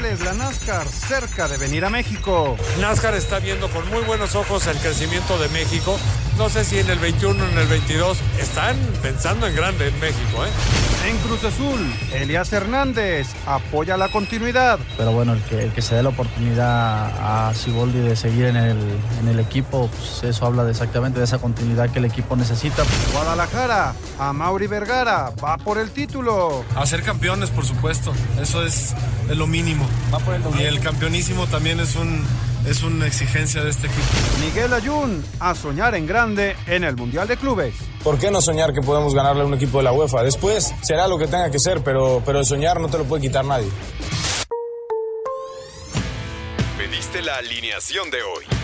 la NASCAR cerca de venir a México. NASCAR está viendo con muy buenos ojos el crecimiento de México. No sé si en el 21 o en el 22 están pensando en grande en México. ¿eh? En Cruz Azul, Elias Hernández apoya la continuidad. Pero bueno, el que, el que se dé la oportunidad a Siboldi de seguir en el, en el equipo, pues eso habla de exactamente de esa continuidad que el equipo necesita. Guadalajara, a Mauri Vergara, va por el título. A ser campeones, por supuesto. Eso es, es lo mínimo. y el campeonísimo también es un es una exigencia de este equipo. Miguel Ayun a soñar en grande en el Mundial de Clubes. ¿Por qué no soñar que podemos ganarle a un equipo de la UEFA? Después será lo que tenga que ser, pero, pero el soñar no te lo puede quitar nadie. Pediste la alineación de hoy.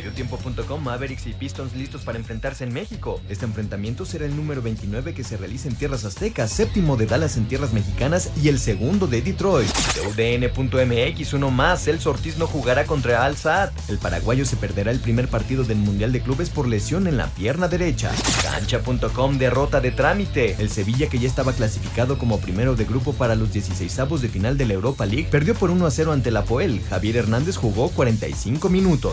Mediotiempo.com Mavericks y Pistons listos para enfrentarse en México. Este enfrentamiento será el número 29 que se realiza en tierras aztecas, séptimo de Dallas en tierras mexicanas y el segundo de Detroit. UDN.mx, uno más, El Ortiz no jugará contra Al Saad. El paraguayo se perderá el primer partido del Mundial de Clubes por lesión en la pierna derecha. Cancha.com derrota de trámite. El Sevilla que ya estaba clasificado como primero de grupo para los 16avos de final de la Europa League perdió por 1 a 0 ante la Poel. Javier Hernández jugó 45 minutos.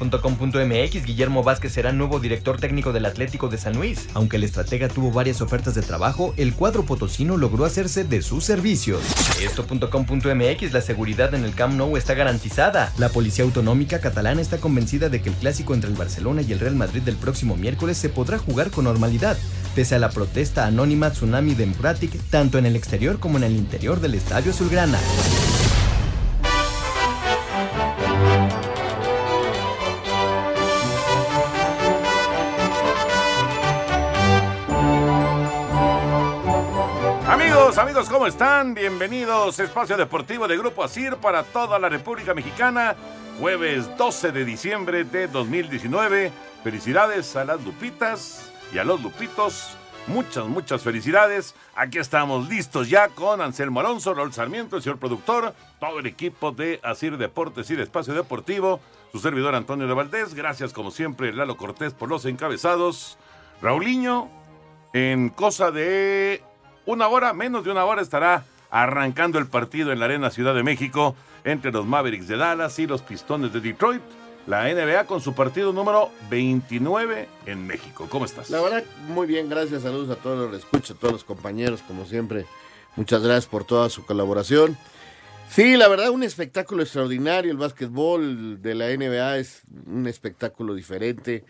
Record.com.mx Guillermo Vázquez será nuevo director técnico del Atlético de San Luis. Aunque el estratega tuvo varias ofertas de trabajo, el cuadro potosino logró hacerse de sus servicios. Esto.com.mx La seguridad en el Camp Nou está garantizada. La policía autonómica catalana está convencida de que el clásico entre el Barcelona y el Real Madrid del próximo miércoles se podrá jugar con normalidad, pese a la protesta anónima Tsunami Democratic tanto en el exterior como en el interior del Estadio Azulgrana. ¿Cómo están? Bienvenidos Espacio Deportivo de Grupo ASIR para toda la República Mexicana. Jueves 12 de diciembre de 2019. Felicidades a las Lupitas y a los Lupitos. Muchas, muchas felicidades. Aquí estamos listos ya con Anselmo Alonso, Raúl Sarmiento, el señor productor, todo el equipo de Asir Deportes y Espacio Deportivo, su servidor Antonio de Valdés. Gracias, como siempre, Lalo Cortés por los encabezados. Raulinho, en cosa de una hora, menos de una hora, estará arrancando el partido en la Arena Ciudad de México entre los Mavericks de Dallas y los Pistones de Detroit. La NBA con su partido número 29 en México. ¿Cómo estás? La verdad, muy bien, gracias, saludos a todos los que escuchan, a todos los compañeros, como siempre. Muchas gracias por toda su colaboración. Sí, la verdad, un espectáculo extraordinario. El básquetbol de la NBA es un espectáculo diferente,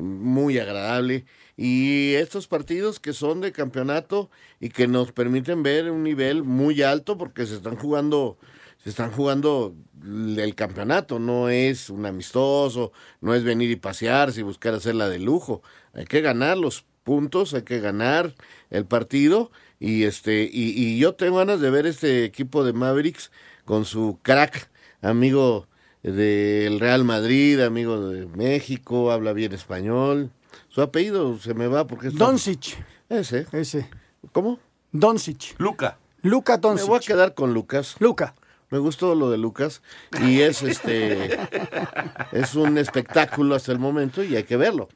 muy agradable. Y estos partidos que son de campeonato y que nos permiten ver un nivel muy alto porque se están jugando, se están jugando el campeonato, no es un amistoso, no es venir y pasearse y buscar hacerla de lujo. Hay que ganar los puntos, hay que ganar el partido y este y, y yo tengo ganas de ver este equipo de Mavericks con su crack amigo del Real Madrid, amigo de México, habla bien español. Su apellido se me va porque es Doncic. ese. Ese. ¿Cómo? Doncic. Luca. Luca Me Doncic. voy a quedar con Lucas. Luca. Me gustó lo de Lucas y es este es un espectáculo hasta el momento y hay que verlo.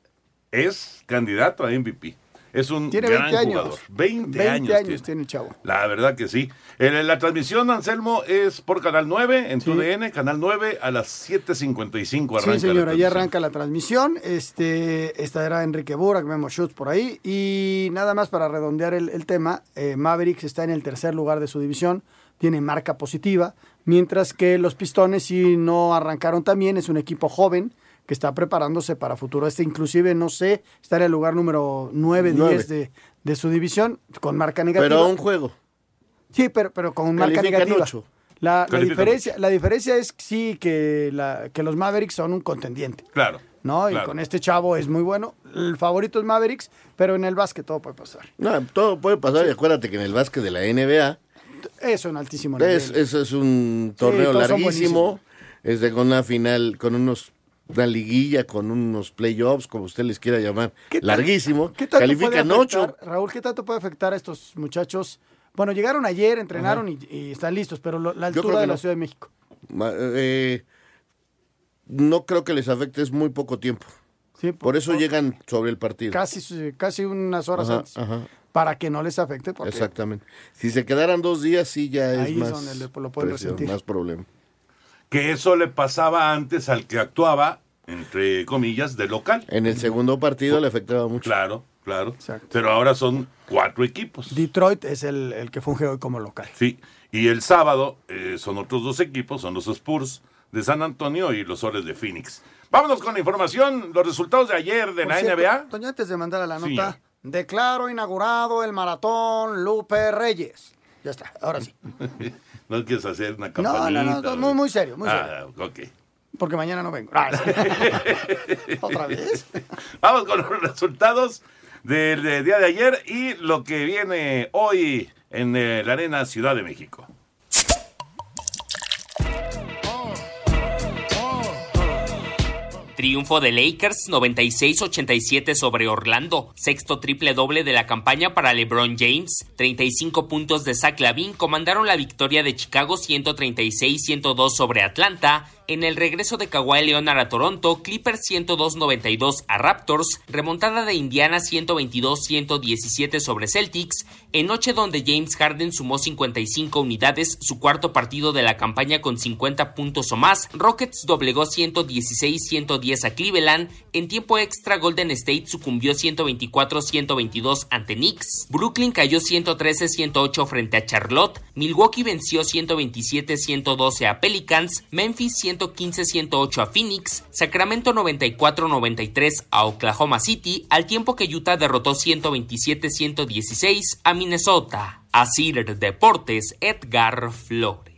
Es candidato a MVP. Es un Tiene gran 20 años. jugador. 20, 20 años, años, tiene. el chavo. La verdad que sí. La transmisión, Anselmo, es por Canal 9, en Sí. TUDN, Canal 9, a las 7.55 arranca. Sí, señor, la ahí transmisión. arranca la transmisión. Este, estará Enrique Burak, Memo Schutz por ahí. Y nada más para redondear el, el tema, eh, Mavericks está en el tercer lugar de su división, tiene marca positiva, mientras que los Pistones, si no arrancaron también, es un equipo joven que está preparándose para futuro. Este inclusive, no sé, está en el lugar número 9, Nueve. 10 de, de su división, con marca negativa. Pero a un juego. Sí, pero, pero con marca negativa. La, diferencia, la diferencia es sí que, la, que los Mavericks son un contendiente. Claro. ¿no? Y claro. con este chavo es muy bueno. El favorito es Mavericks, pero en el básquet todo puede pasar. No, todo puede pasar y acuérdate que en el básquet de la NBA Es un altísimo nivel. es, eso es un torneo son larguísimo, es de con una final, con unos una liguilla, con unos playoffs, como usted les quiera llamar, ¿Qué tal- larguísimo. ¿Qué tanto Califican ocho. Raúl, ¿qué tanto puede afectar a estos muchachos? Bueno, llegaron ayer, entrenaron y, y están listos, pero lo- la altura de la no. Ciudad de México. Eh, no creo que les afecte, es muy poco tiempo. Sí, Por eso llegan sobre el partido. Casi, casi unas horas Ajá, antes. ajá. Para que no les afecte. Porque Exactamente. Si se quedaran dos días, sí ya es Ahí es más, donde le- lo pueden presión, más problema. Que eso le pasaba antes al que actuaba, entre comillas, de local. En el segundo partido le afectaba mucho. Claro, claro. Exacto. Pero ahora son cuatro equipos. Detroit es el, el que funge hoy como local. Sí. Y el sábado eh, son otros dos equipos, son los Spurs de San Antonio y los Soles de Phoenix. Vámonos con la información, los resultados de ayer de Por la cierto, NBA. Toño, antes de mandar a la Sí. nota, declaro inaugurado el maratón Lupe Reyes. Ya está, ahora sí. no quieres hacer una campanita. no, no, no, muy, muy serio, muy serio. Ah, ok. Porque mañana no vengo. Ah, sí. ¿Otra vez? Vamos con los resultados del eh, día de ayer y lo que viene hoy en eh, la Arena Ciudad de México. Triunfo de Lakers 96-87 sobre Orlando. Sexto triple doble de la campaña para LeBron James. 35 puntos de Zach Lavin comandaron la victoria de Chicago 136-102 sobre Atlanta. En el regreso de Kawhi Leonard a Toronto, Clippers 102-92 a Raptors. Remontada de Indiana 122-117 sobre Celtics. En noche donde James Harden sumó 55 unidades, su cuarto partido de la campaña con 50 puntos o más, Rockets doblegó 116-110 a Cleveland. En tiempo extra, Golden State sucumbió 124-122 ante Knicks. Brooklyn cayó 113-108 frente a Charlotte. Milwaukee venció 127-112 a Pelicans. Memphis 115-108 a Phoenix. Sacramento 94-93 a Oklahoma City, al tiempo que Utah derrotó 127-116 a Minnesota. Asir Deportes, Edgar Flores.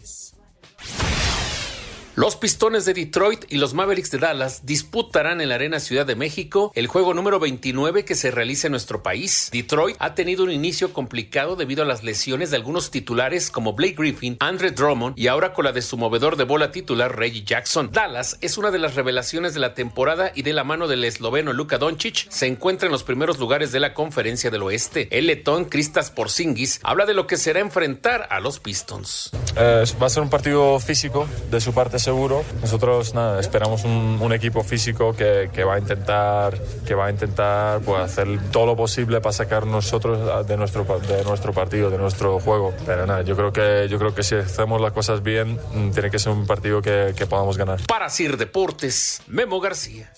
Los Pistones de Detroit y los Mavericks de Dallas disputarán en la Arena Ciudad de México el juego número 29 que se realiza en nuestro país. Detroit ha tenido un inicio complicado debido a las lesiones de algunos titulares como Blake Griffin, Andre Drummond y ahora con la de su movedor de bola titular Reggie Jackson. Dallas es una de las revelaciones de la temporada y de la mano del esloveno Luka Doncic se encuentra en los primeros lugares de la Conferencia del Oeste. El letón Kristas Porzingis habla de lo que será enfrentar a los Pistons. Eh, va a ser un partido físico de su parte seguro. Nosotros nada, esperamos un, un equipo físico que, que va a intentar que va a intentar pues, hacer todo lo posible para sacar nosotros de nuestro de nuestro partido, de nuestro juego. Pero nada, yo creo que yo creo que si hacemos las cosas bien mm, tiene que ser un partido que, que podamos ganar. Para Sir Deportes, Memo García.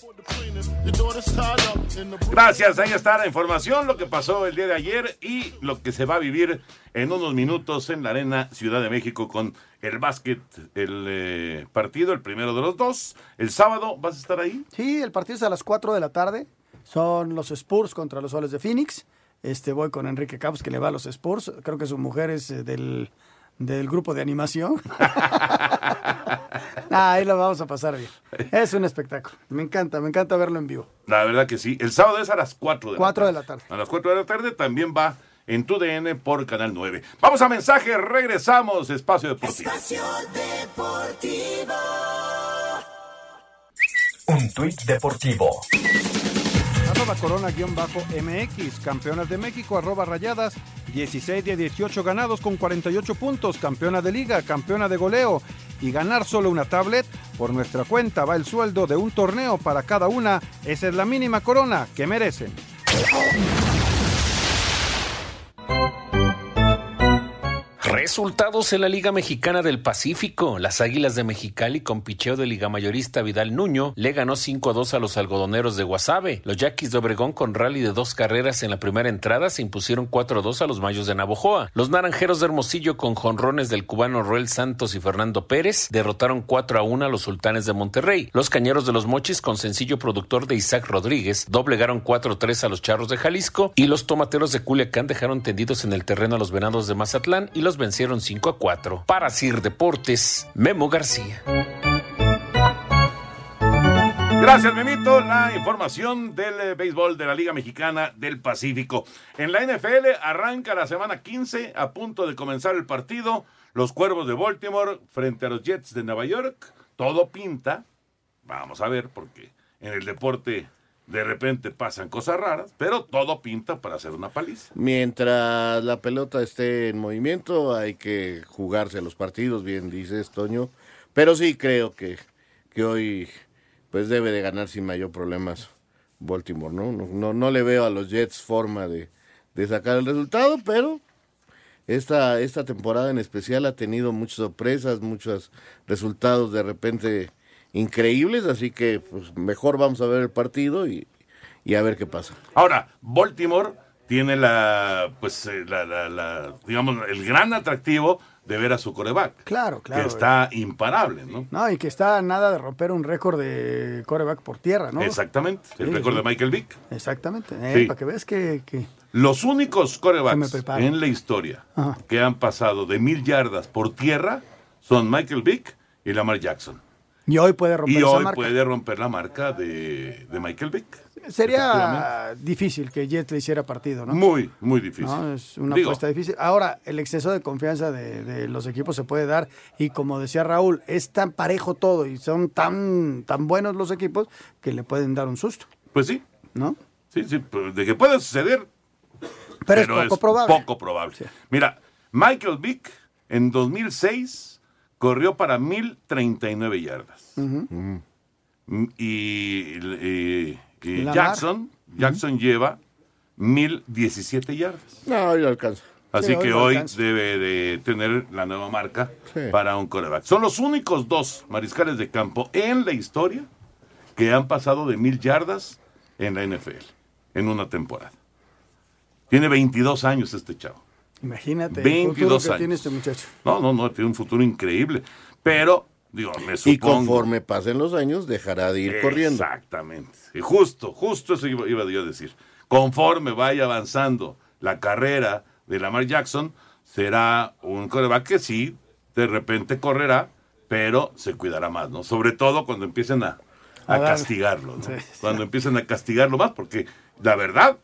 Gracias, ahí está la información, lo que pasó el día de ayer y lo que se va a vivir en unos minutos en la Arena Ciudad de México con el básquet, el eh, partido, el primero de los dos. El sábado, ¿vas a estar ahí? Sí, el partido es a las 4 de la tarde. Son los Spurs contra los Soles de Phoenix. Este, voy con Enrique Campos, que le va a los Spurs. Creo que su mujer es eh, del, del grupo de animación. Ah, ahí lo vamos a pasar bien. Es un espectáculo. Me encanta, me encanta verlo en vivo. La verdad que sí. El sábado es a las 4 de 4 la de tarde. la tarde. A las 4 de la tarde también va en tu DN por Canal 9. Vamos a mensaje, regresamos, Espacio Deportivo. Un tuit deportivo. Arroba corona-mx, campeonas de México, arroba rayadas, 16 de 18 ganados con 48 puntos, campeona de liga, campeona de goleo y ganar solo una tablet, por nuestra cuenta va el sueldo de un torneo para cada una, esa es la mínima corona que merecen. Thank you. Resultados en la Liga Mexicana del Pacífico. Las Águilas de Mexicali con picheo de Liga Mayorista Vidal Nuño le ganó 5 a 2 a los algodoneros de Guasave. Los Yaquis de Obregón con rally de dos carreras en la primera entrada se impusieron 4 a 2 a los Mayos de Navojoa. Los Naranjeros de Hermosillo con jonrones del cubano Roel Santos y Fernando Pérez derrotaron 4 a 1 a los Sultanes de Monterrey. Los Cañeros de los Mochis con sencillo productor de Isaac Rodríguez doblegaron 4 a 3 a los Charros de Jalisco y los Tomateros de Culiacán dejaron tendidos en el terreno a los Venados de Mazatlán y los vencieron 5 a 4. Para Sir Deportes, Memo García. Gracias, Memito. La información del eh, béisbol de la Liga Mexicana del Pacífico. En la NFL arranca la semana 15, a punto de comenzar el partido. Los Cuervos de Baltimore frente a los Jets de Nueva York. Todo pinta. Vamos a ver, porque en el deporte de repente pasan cosas raras, pero todo pinta para hacer una paliza. Mientras la pelota esté en movimiento, hay que jugarse los partidos, bien dices, Toño. Pero sí creo que, que hoy pues debe de ganar sin mayor problemas Baltimore, ¿no? No, no, no le veo a los Jets forma de, de sacar el resultado, pero esta, esta temporada en especial ha tenido muchas sorpresas, muchos resultados de repente increíbles, así que pues, mejor vamos a ver el partido y, y a ver qué pasa. Ahora, Baltimore tiene la, pues, eh, la, la- la- digamos, el gran atractivo de ver a su coreback. Claro, claro. Que está imparable, ¿no? No, y que está nada de romper un récord de coreback por tierra, ¿no? Exactamente, el Sí, récord sí. de Michael Vick. Exactamente. eh, Sí. Para que veas que, que- Los únicos corebacks en la historia Ajá. que han pasado de mil yardas por tierra son Michael Vick y Lamar Jackson. Y hoy puede romper Y esa hoy marca. puede romper la marca de, de Michael Vick. Sería difícil que Jet le hiciera partido, ¿no? Muy, muy difícil. No, es una Digo, apuesta difícil. Ahora, el exceso de confianza de, de los equipos se puede dar y como decía Raúl, es tan parejo todo y son tan, tan buenos los equipos que le pueden dar un susto, Pues sí. ¿no? Sí, sí, pero de que pueda suceder. Pero es poco probable. Poco probable. Mira, Michael Vick en 2006 corrió para 1039 yardas. Mm, Y, y-. Jackson, Jackson lleva 1017 yardas. No, hoy lo alcanza. Así Sí, que hoy debe de tener la nueva marca Sí. para un coreback. Son los únicos dos mariscales de campo en la historia que han pasado de mil yardas en la NFL en una temporada. Tiene 22 años este chavo. Imagínate el 22 futuro que años. tiene este muchacho. No, no, no, tiene un futuro increíble. Pero, digo, me Y supongo. conforme pasen los años, dejará de ir corriendo. Exactamente. Y justo, justo eso iba, iba yo a decir. Conforme vaya avanzando la carrera de Lamar Jackson, será un coreback que sí, de repente correrá, pero se cuidará más, ¿no? Sobre todo cuando empiecen a, a castigarlo, ¿no? Sí, Cuando empiecen a castigarlo más, porque la verdad,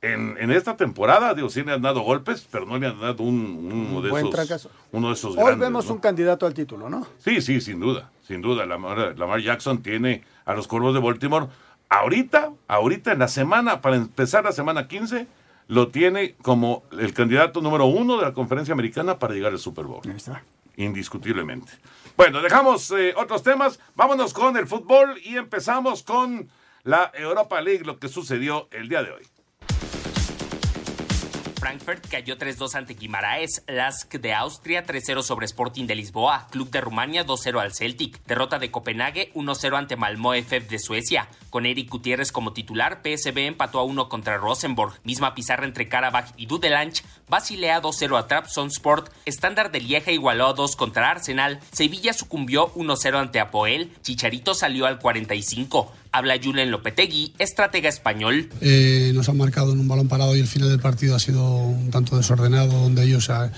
en, en esta temporada, digo, sí le han dado golpes, pero no le han dado un, uno, de Buen esos, uno de esos Hoy grandes, vemos ¿no? un candidato al título, ¿no? Sí, sí, sin duda, sin duda. Lamar, Lamar Jackson tiene a los Cuervos de Baltimore. Ahorita, ahorita en la semana, para empezar la semana 15, lo tiene como el candidato número uno de la conferencia americana para llegar al Super Bowl. Ahí está. Indiscutiblemente. Bueno, dejamos eh, otros temas. Vámonos con el fútbol y empezamos con la Europa League, lo que sucedió el día de hoy. Frankfurt cayó 3-2 ante Guimaraes, Lask de Austria 3-0 sobre Sporting de Lisboa, Club de Rumania 2-0 al Celtic, derrota de Copenhague 1-0 ante Malmö FF de Suecia. Con Eric Gutiérrez como titular, PSV empató a 1 contra Rosenborg, misma pizarra entre Karabakh y Dudelange, Basilea 2-0 a Trabzonspor, Standard de Lieja igualó a 2 contra Arsenal, Sevilla sucumbió 1-0 ante Apoel, Chicharito salió al 45. Habla Julen Lopetegui, estratega español. Eh, nos han marcado en un balón parado y el final del partido ha sido un tanto desordenado, donde ellos ah,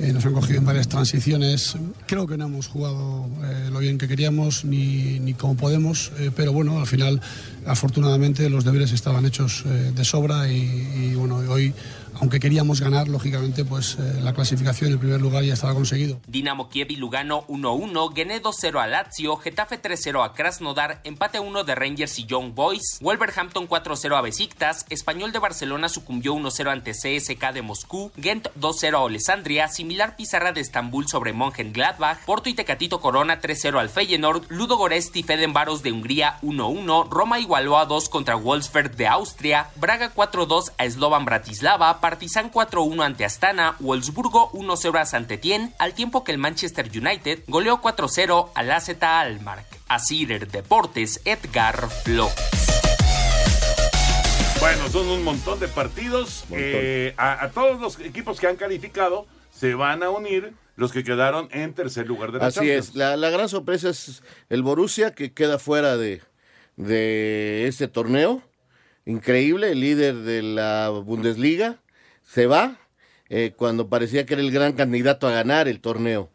eh, nos han cogido en varias transiciones. Creo que no hemos jugado eh, lo bien que queríamos ni, ni como podemos, eh, pero bueno, al final, afortunadamente, los deberes estaban hechos eh, de sobra y, y, bueno, hoy, aunque queríamos ganar, lógicamente, pues eh, la clasificación en primer lugar ya estaba conseguido. Dinamo Kiev y Lugano 1-1, Gené 2-0 a Lazio, Getafe 3-0 a Krasnodar, empate 1 de Rangers y Young Boys, Wolverhampton 4-0 a Besiktas, Español de Barcelona sucumbió 1-0 ante CSK de Moscú, Gent 2-0 a Alessandria, similar pizarra de Estambul sobre Mönchengladbach, Porto y Tecatito Corona 3-0 al Feyenoord, Ludo Goretz y Fedenbaros de Hungría 1-1, Roma igualó a 2 contra Wolfsburg de Austria, Braga 4-2 a Slovan Bratislava, Partizan 4-1 ante Astana, Wolfsburgo 1-0 a Saint-Étienne, al tiempo que el Manchester United goleó 4-0 al AZ Almark. Asir Deportes, Edgar Flores. Bueno, son un montón de partidos. Eh, a, a todos los equipos que han calificado se van a unir los que quedaron en tercer lugar de la Así Champions. es, la, la gran sorpresa es el Borussia que queda fuera de, de este torneo. Increíble, el líder de la Bundesliga se va. eh, cuando parecía que era el gran candidato a ganar el torneo.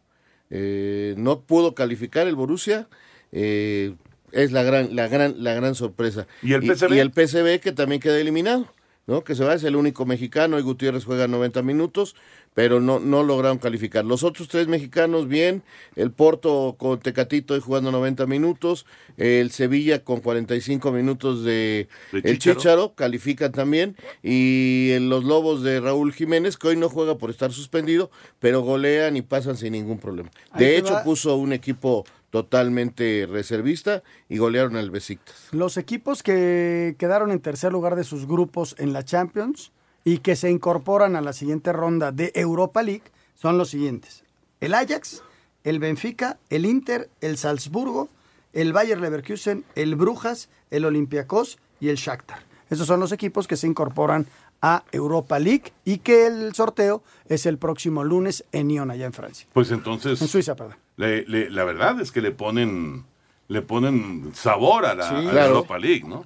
Eh, no pudo calificar el Borussia. eh, es la gran, la gran, la gran sorpresa. ¿Y el PSV? Y, el PSV que también queda eliminado, ¿no? Que se va, es el único mexicano y Gutiérrez juega 90 minutos, pero no, no lograron calificar. Los otros tres mexicanos, bien. El Porto con Tecatito y jugando 90 minutos. El Sevilla con 45 minutos de, De el Chícharo. Chicharo califican también. Y los Lobos de Raúl Jiménez, que hoy no juega por estar suspendido, pero golean y pasan sin ningún problema. Ahí De hecho, va. puso un equipo totalmente reservista y golearon al Besiktas. Los equipos que quedaron en tercer lugar de sus grupos en la Champions y que se incorporan a la siguiente ronda de Europa League son los siguientes. El Ajax, el Benfica, el Inter, el Salzburgo, el Bayer Leverkusen, el Brujas, el Olympiacos y el Shakhtar. Esos son los equipos que se incorporan a Europa League y que el sorteo es el próximo lunes en Lyon, allá en Francia. Pues entonces. En Suiza, perdón. Le- le- la verdad es que le ponen le ponen sabor a la, Sí. a la Claro. Europa League, ¿no?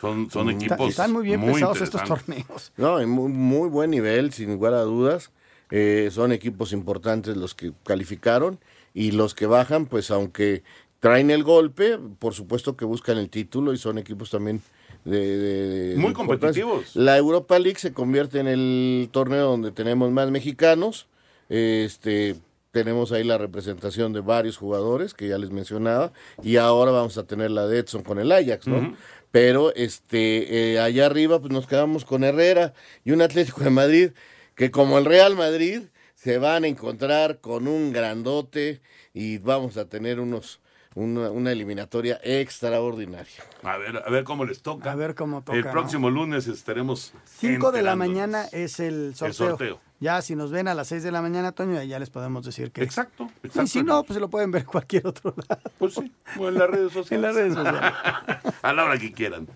Son, son Está- equipos. Están muy bien muy pesados estos torneos. No, en muy, muy buen nivel, sin lugar a dudas. Eh, son equipos importantes los que calificaron y los que bajan, pues aunque traen el golpe, por supuesto que buscan el título y son equipos también de, de- de- Muy competitivos. La Europa League se convierte en el torneo donde tenemos más mexicanos. Este tenemos ahí la representación de varios jugadores que ya les mencionaba y ahora vamos a tener la de Edson con el Ajax, ¿no? Pero este eh, allá arriba pues nos quedamos con Herrera y un Atlético de Madrid que como el Real Madrid se van a encontrar con un grandote y vamos a tener unos una, una eliminatoria extraordinaria. A ver, a ver cómo les toca. A ver cómo toca. El ¿no? próximo lunes estaremos. 5 de la mañana es el sorteo. sorteo. Ya si nos ven a las 6 de la mañana, Toño, ya les podemos decir que. Exacto, Y exacto. si no, pues se lo pueden ver en cualquier otro lado. Pues sí, o en las redes sociales. En las redes sociales. a la hora que quieran.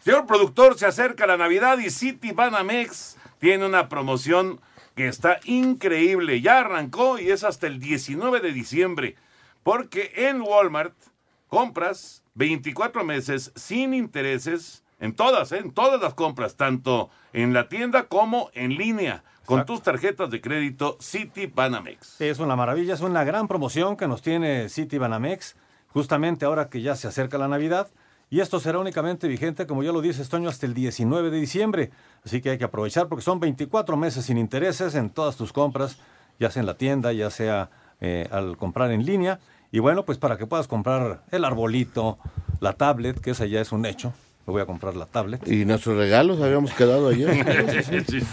Señor productor, se acerca la Navidad y City Banamex tiene una promoción que está increíble. Ya arrancó y es hasta el 19 de diciembre. Porque en Walmart compras 24 meses sin intereses en todas, ¿eh? en todas las compras, tanto en la tienda como en línea, con tus tarjetas de crédito City Banamex. Es una maravilla, es una gran promoción que nos tiene City Banamex, justamente ahora que ya se acerca la Navidad. Y esto será únicamente vigente, como ya lo dice Toño, hasta el 19 de diciembre. Así que hay que aprovechar porque son 24 meses sin intereses en todas tus compras, ya sea en la tienda, ya sea eh, al comprar en línea. Y bueno, pues para que puedas comprar el arbolito, la tablet, que esa ya es un hecho. Me voy a comprar la tablet. Y nuestros regalos habíamos quedado ayer.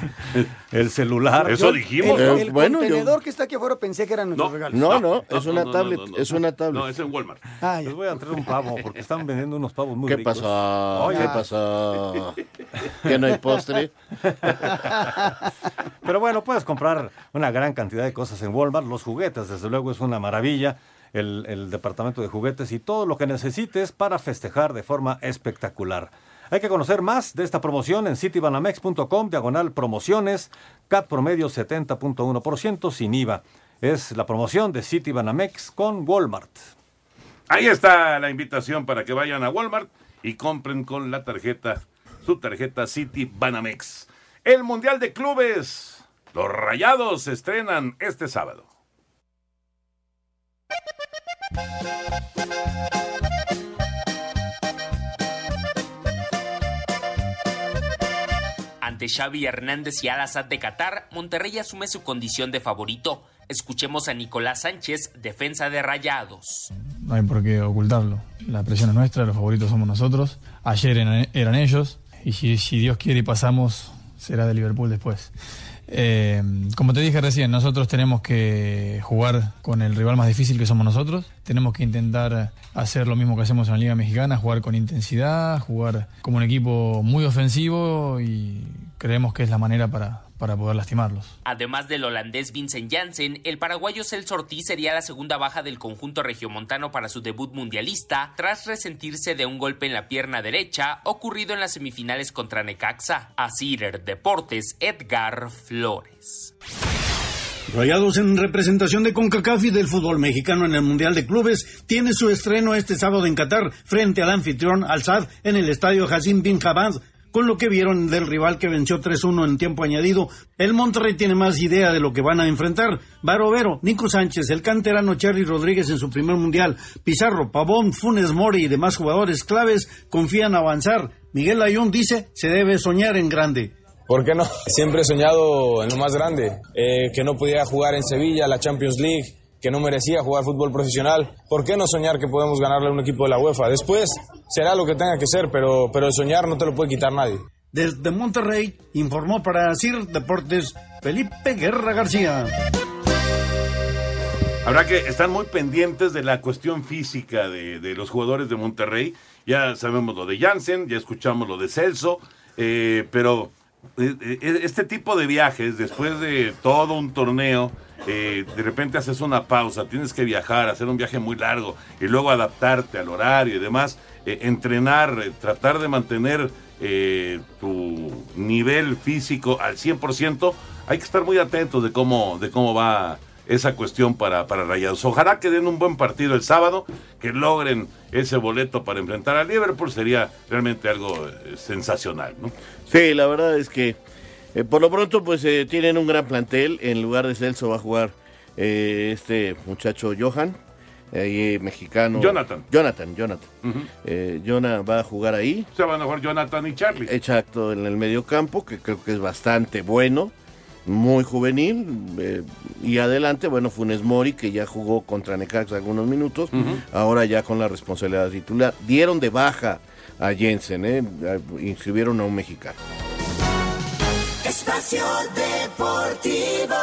El celular. Eso dijimos. El, Eh, el bueno, yo- contenedor que está aquí afuera pensé que eran nuestros regalos. No, no, es una no, tablet, no, no, es no. una tablet. No, es en Walmart. Ah. Les voy a traer un pavo porque están vendiendo unos pavos muy ¿Qué ricos. pasó? Oye, ¿Qué pasó? ¿Que no hay postre? Pero bueno, puedes comprar una gran cantidad de cosas en Walmart. Los juguetes, desde luego, es una maravilla. El, departamento de juguetes y todo lo que necesites para festejar de forma espectacular. Hay que conocer más de esta promoción en citibanamex.com, diagonal promociones, CAT promedio 70.1% sin IVA. Es la promoción de Citibanamex con Walmart. Ahí está la invitación para que vayan a Walmart y compren con la tarjeta, su tarjeta City Banamex. El Mundial de Clubes. Los Rayados se estrenan este sábado. Ante Xavi Hernández y Al Assad de Qatar, Monterrey asume su condición de favorito. Escuchemos a Nicolás Sánchez, defensa de Rayados. No hay por qué ocultarlo. La presión es nuestra, los favoritos somos nosotros. Ayer eran ellos y si, si Dios quiere y pasamos, será de Liverpool después. Eh, como te dije recién, nosotros tenemos que jugar con el rival más difícil que somos nosotros. Tenemos que intentar hacer lo mismo que hacemos en la Liga Mexicana, jugar con intensidad, jugar como un equipo muy ofensivo y creemos que es la manera para, para poder lastimarlos. Además del holandés Vincent Janssen, el paraguayo Celso Ortiz sería la segunda baja del conjunto regiomontano para su debut mundialista, tras resentirse de un golpe en la pierna derecha ocurrido en las semifinales contra Necaxa. A Cider Deportes, Edgar Flores. Rayados en representación de CONCACAF y del fútbol mexicano en el Mundial de Clubes tiene su estreno este sábado en Qatar frente al anfitrión Al Sadd en el estadio Hassim Bin Jabad con lo que vieron del rival que venció 3-1 en tiempo añadido. El Monterrey tiene más idea de lo que van a enfrentar. Barovero, Nico Sánchez, el canterano Cherry Rodríguez en su primer mundial, Pizarro, Pavón, Funes Mori y demás jugadores claves confían avanzar. Miguel Ayón dice, se debe soñar en grande. ¿Por qué no? Siempre he soñado en lo más grande, eh, que no pudiera jugar en Sevilla, la Champions League, que no merecía jugar fútbol profesional. ¿Por qué no soñar que podemos ganarle a un equipo de la UEFA? Después será lo que tenga que ser, pero, pero el soñar no te lo puede quitar nadie. Desde Monterrey informó para CIR Deportes Felipe Guerra García. Habrá que estar muy pendientes de la cuestión física de, de los jugadores de Monterrey. Ya sabemos lo de Jansen, ya escuchamos lo de Celso, eh, pero eh, eh, este tipo de viajes, después de todo un torneo, de repente haces una pausa, tienes que viajar, hacer un viaje muy largo y luego adaptarte al horario y demás, entrenar, tratar de mantener tu nivel físico al 100%, hay que estar muy atentos de cómo, de cómo va esa cuestión para, para Rayados. Ojalá que den un buen partido el sábado, que logren ese boleto para enfrentar a Liverpool, sería realmente algo eh, sensacional. ¿no? Sí, la verdad es que eh, por lo pronto pues eh, tienen un gran plantel, en lugar de Celso va a jugar este muchacho Johan. Ahí, mexicano. Jonathan. Jonathan, Jonathan. Jonah va a jugar ahí. Se van a jugar Jonathan y Charlie. Exacto, en el medio campo, que creo que es bastante bueno muy juvenil. Eh, y adelante, bueno, Funes Mori, que ya jugó contra Necaxa algunos minutos, ahora ya con la responsabilidad titular. Dieron de baja a Jensen, ¿eh? inscribieron a un mexicano. Espacio Deportivo.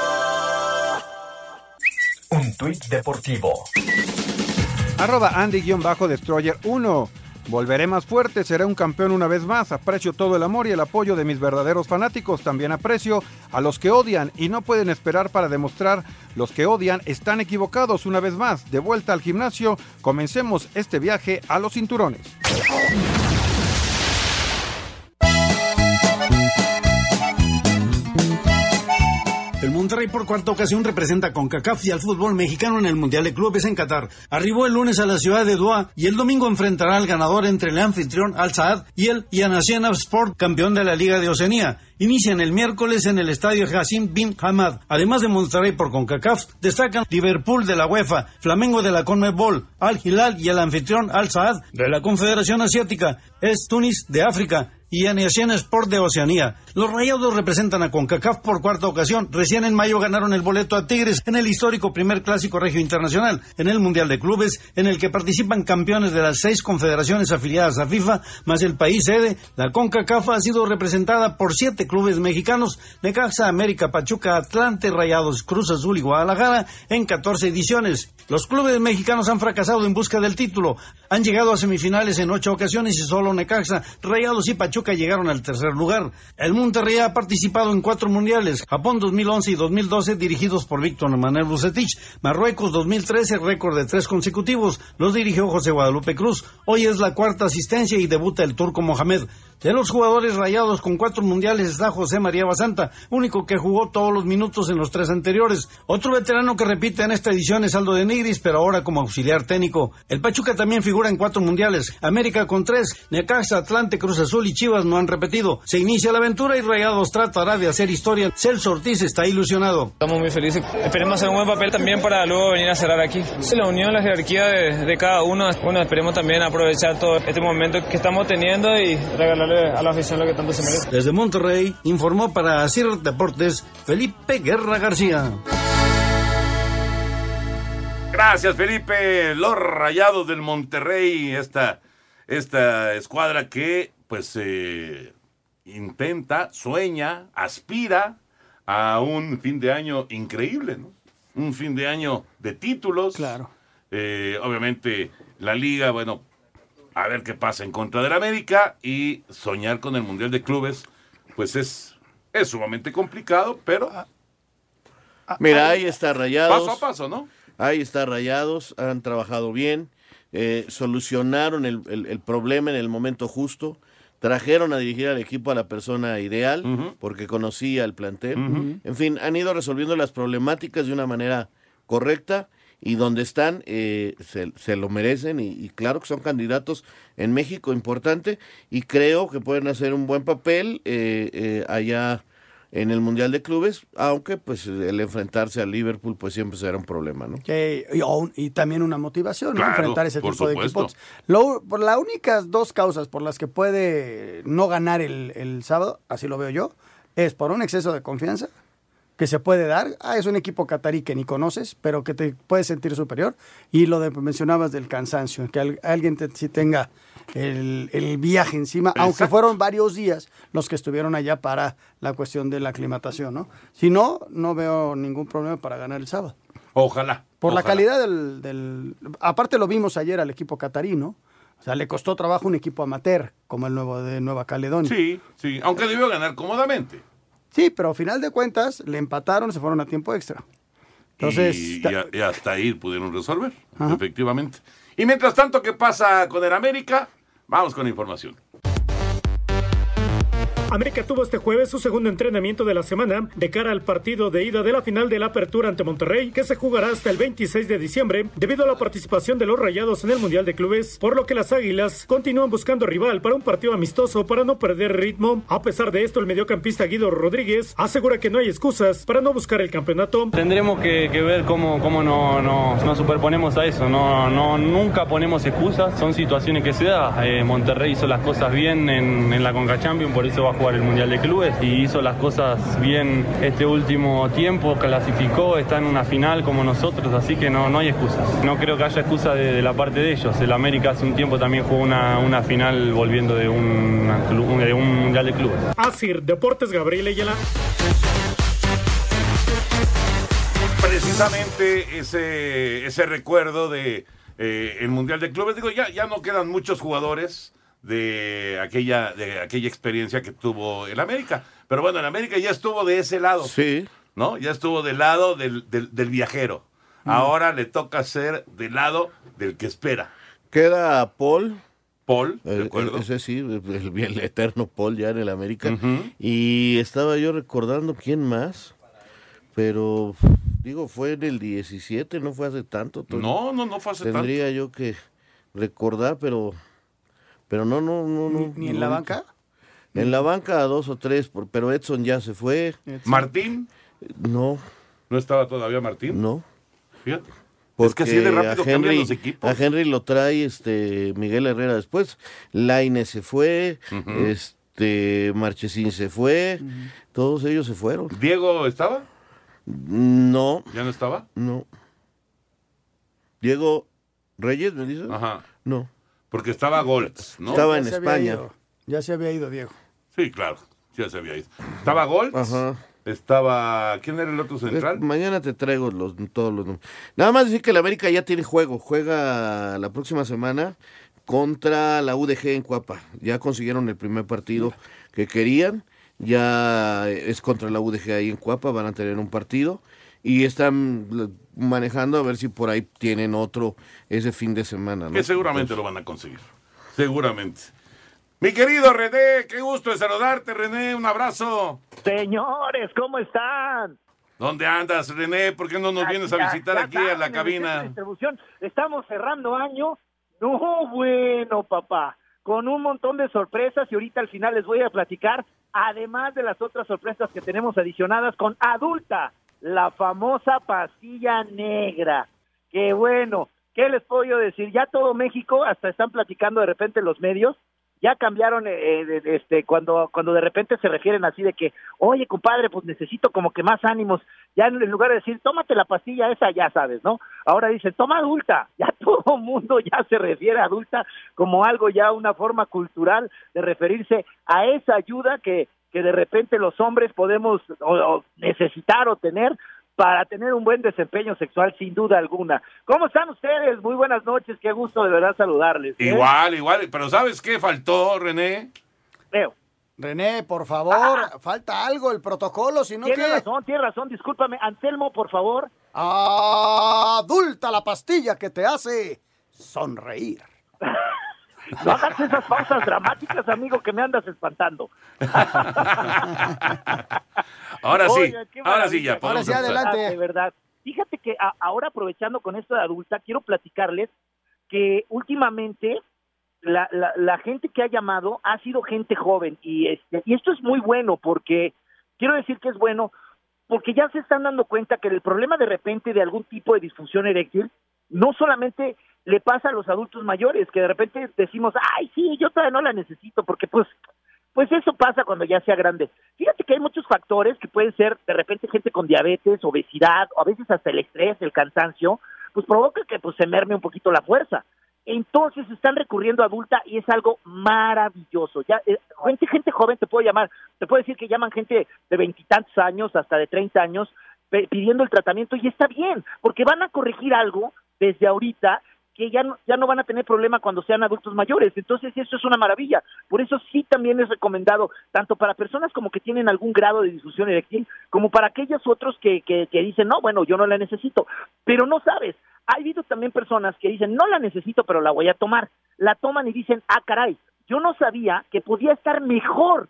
Un tuit deportivo. Arroba Andy-Destroyer 1. Volveré más fuerte, seré un campeón una vez más. Aprecio todo el amor y el apoyo de mis verdaderos fanáticos. También aprecio a los que odian y no pueden esperar para demostrar los que odian están equivocados una vez más. De vuelta al gimnasio, comencemos este viaje a los cinturones. Monterrey por cuarta ocasión representa con CACAF y al fútbol mexicano en el Mundial de Clubes en Qatar. Arribó el lunes a la ciudad de Doha y el domingo enfrentará al ganador entre el anfitrión Al Saad y el Yanasiana Sport, campeón de la Liga de Oceanía. Inician el miércoles en el estadio Hassim bin Hamad. Además de Monterrey por CONCACAF, destacan Liverpool de la UEFA, Flamengo de la CONMEBOL, Al Hilal y el anfitrión Al Saad de la Confederación Asiática, es Tunis de África y Aniasian Sport de Oceanía. Los rayados representan a CONCACAF por cuarta ocasión. Recién en mayo ganaron el boleto a Tigres en el histórico primer clásico regio internacional, en el Mundial de Clubes, en el que participan campeones de las seis confederaciones afiliadas a FIFA, más el país sede. La CONCACAF ha sido representada por siete clubes mexicanos, Necaxa, América, Pachuca, Atlante, Rayados, Cruz Azul y Guadalajara, en 14 ediciones. Los clubes mexicanos han fracasado en busca del título. Han llegado a semifinales en ocho ocasiones y solo Necaxa, Rayados y Pachuca llegaron al tercer lugar. El Monterrey ha participado en cuatro mundiales, Japón 2011 y 2012 dirigidos por Víctor Manuel Bucetich, Marruecos 2013 récord de tres consecutivos, los dirigió José Guadalupe Cruz. Hoy es la cuarta asistencia y debuta el turco Mohamed. De los jugadores rayados con cuatro mundiales está José María Basanta, único que jugó todos los minutos en los tres anteriores. Otro veterano que repite en esta edición es Aldo de Nigris, pero ahora como auxiliar técnico. El Pachuca también figura en cuatro mundiales. América con tres, Necaxa, Atlante, Cruz Azul y Chivas no han repetido. Se inicia la aventura y Rayados tratará de hacer historia. Celso Ortiz está ilusionado. Estamos muy felices. Esperemos hacer un buen papel también para luego venir a cerrar aquí. La unión, la jerarquía de, de cada uno. Bueno, esperemos también aprovechar todo este momento que estamos teniendo y regalarle a la afición lo que tanto se merece. Desde Monterrey informó para CIR Deportes Felipe Guerra García. Gracias, Felipe. Los rayados del Monterrey, esta, esta escuadra que pues eh, intenta, sueña, aspira a un fin de año increíble, ¿no? Un fin de año de títulos. Claro. Eh, obviamente la liga, bueno, a ver qué pasa en contra del América y soñar con el Mundial de Clubes, pues es, es sumamente complicado, pero... Mira, ahí está Rayados. Paso a paso, ¿no? Ahí está Rayados, han trabajado bien, eh, solucionaron el, el- el problema en el momento justo, trajeron a dirigir al equipo a la persona ideal, porque conocía el plantel. En fin, han ido resolviendo las problemáticas de una manera correcta y donde están eh, se, se lo merecen y, y claro que son candidatos en México importante y creo que pueden hacer un buen papel eh, eh, allá en el Mundial de Clubes, aunque pues el enfrentarse al Liverpool pues siempre será un problema, ¿no? Que- y, también una motivación, ¿no? Claro, enfrentar ese por tipo de supuesto. equipos. Lo- por las únicas dos causas por las que puede no ganar el, el sábado, así lo veo yo, es por un exceso de confianza que se puede dar. Ah, es un equipo catarí que ni conoces, pero que te puedes sentir superior. Y lo de mencionabas del cansancio, que al- alguien te, si tenga el, el viaje encima, aunque fueron varios días los que estuvieron allá para la cuestión de la aclimatación, ¿no? Si no, no veo ningún problema para ganar el sábado. Ojalá. Por la calidad del, del- Aparte lo vimos ayer al equipo catarí, ¿no? O sea, le costó trabajo un equipo amateur como el nuevo de Nueva Caledonia. Sí, sí, aunque debió ganar cómodamente. Sí, pero a final de cuentas le empataron, se fueron a tiempo extra. Entonces, y, y a- y hasta ahí pudieron resolver, Ajá. efectivamente. Y mientras tanto, ¿qué pasa con el América? Vamos con información. América tuvo este jueves su segundo entrenamiento de la semana de cara al partido de ida de la final de la Apertura ante Monterrey, que se jugará hasta el 26 de diciembre, debido a la participación de los Rayados en el Mundial de Clubes, por lo que las Águilas continúan buscando rival para un partido amistoso para no perder ritmo. A pesar de esto, el mediocampista Guido Rodríguez asegura que no hay excusas para no buscar el campeonato. Tendremos que, ver cómo, cómo no, no- nos superponemos a eso. No, no, nunca ponemos excusas, son situaciones que se da. Eh, Monterrey hizo las cosas bien en, en la Conca Champions, por eso va el Mundial de Clubes. Y hizo las cosas bien este último tiempo, clasificó, está en una final como nosotros, así que no, no hay excusas. No creo que haya excusa de, de la parte de ellos. El América hace un tiempo también jugó una, una final volviendo de, una clu- de un Mundial de Clubes. Asir Deportes Gabriel Ayala. Precisamente ese, ese recuerdo de eh, el Mundial de Clubes. Digo, ya, ya no quedan muchos jugadores de aquella, de aquella experiencia que tuvo el América. Pero bueno, el América ya estuvo de ese lado. Sí. ¿No? Ya estuvo del lado del, del- del viajero. Ahora le toca ser del lado del que espera. Queda Paul. Paul, de El- acuerdo. ese sí, el, el eterno Paul ya en el América. Y estaba yo recordando quién más, pero digo, fue en el 17, no fue hace tanto. No, no, no fue hace Tendría yo que recordar, pero pero no, no, no. no ni en no la banca? En la banca dos o tres, por- pero Edson ya se fue. ¿Martín? No. ¿No estaba todavía Martín? No. Fíjate. Porque es que así de rápido a cambian Henry, los equipos. a Henry lo trae este Miguel Herrera después. Laine se fue, este Marchesín se fue, todos ellos se fueron. ¿Diego estaba? No, ¿Ya no estaba? no. Diego Reyes, ¿me dices? Ajá. No. Porque estaba Goltz, ¿no? Estaba en España. Ya se había ido Diego. Sí, claro. Ya se había ido. Estaba Goltz. Ajá. Estaba. ¿Quién era el otro central? Es- mañana te traigo los, todos los nombres. Nada más decir que el América ya tiene juego. Juega la próxima semana contra la UDG en Cuapa. Ya consiguieron el primer partido que querían. Ya es contra la UDG ahí en Cuapa. Van a tener un partido. Y están manejando a ver si por ahí tienen otro ese fin de semana. ¿no? Que seguramente lo van a conseguir. Seguramente. Mi querido René, qué gusto de saludarte, René. Un abrazo. Señores, ¿cómo están? ¿Dónde andas, René? ¿Por qué no nos vienes a visitar ya aquí a la cabina? Estamos cerrando año. No, bueno, papá. Con un montón de sorpresas y ahorita al final les voy a platicar, además de las otras sorpresas que tenemos adicionadas con Adulta, la famosa pastilla negra. Que bueno, ¿qué les puedo yo decir? Ya todo México, hasta están platicando de repente los medios, ya cambiaron eh, de- este cuando cuando de repente se refieren así de que oye compadre pues necesito como que más ánimos ya en lugar de decir tómate la pastilla esa ya sabes no ahora dicen toma adulta ya todo mundo ya se refiere a adulta como algo ya una forma cultural de referirse a esa ayuda que que de repente los hombres podemos o- o necesitar o tener para tener un buen desempeño sexual sin duda alguna. ¿Cómo están ustedes? Muy buenas noches, qué gusto de verdad saludarles. ¿eh? Igual, igual. Pero ¿sabes qué faltó, René? Veo. René, por favor, falta algo, el protocolo, si no Tiene ¿qué? razón, tiene razón, discúlpame. Anselmo, por favor. Adulta la pastilla que te hace sonreír. No hagas esas pausas dramáticas, amigo, que me andas espantando. Ahora sí, ahora sí ya. podemos empezar. Ah, De verdad. Fíjate que a- ahora aprovechando con esto de adulta, quiero platicarles que últimamente la, la, la gente que ha llamado ha sido gente joven y este y esto es muy bueno porque quiero decir que es bueno porque ya se están dando cuenta que el problema de repente de algún tipo de disfunción eréctil no solamente le pasa a los adultos mayores que de repente decimos ay sí yo todavía no la necesito porque pues pues eso pasa cuando ya sea grande. Fíjate que hay muchos factores que pueden ser de repente gente con diabetes, obesidad, o a veces hasta el estrés, el cansancio, pues provoca que pues se merme un poquito la fuerza. Entonces están recurriendo a adulta y es algo maravilloso. Ya eh, gente gente joven te puedo llamar, te puedo decir que llaman gente de veintitantos años hasta de treinta años pidiendo el tratamiento y está bien, porque van a corregir algo desde ahorita que ya no, ya no van a tener problema cuando sean adultos mayores. Entonces, eso es una maravilla. Por eso sí también es recomendado, tanto para personas como que tienen algún grado de disfunción eréctil, como para aquellos otros que, que, que dicen, no, bueno, yo no la necesito. Pero no sabes, ha habido también personas que dicen, no la necesito, pero la voy a tomar. La toman y dicen, ah, caray, yo no sabía que podía estar mejor.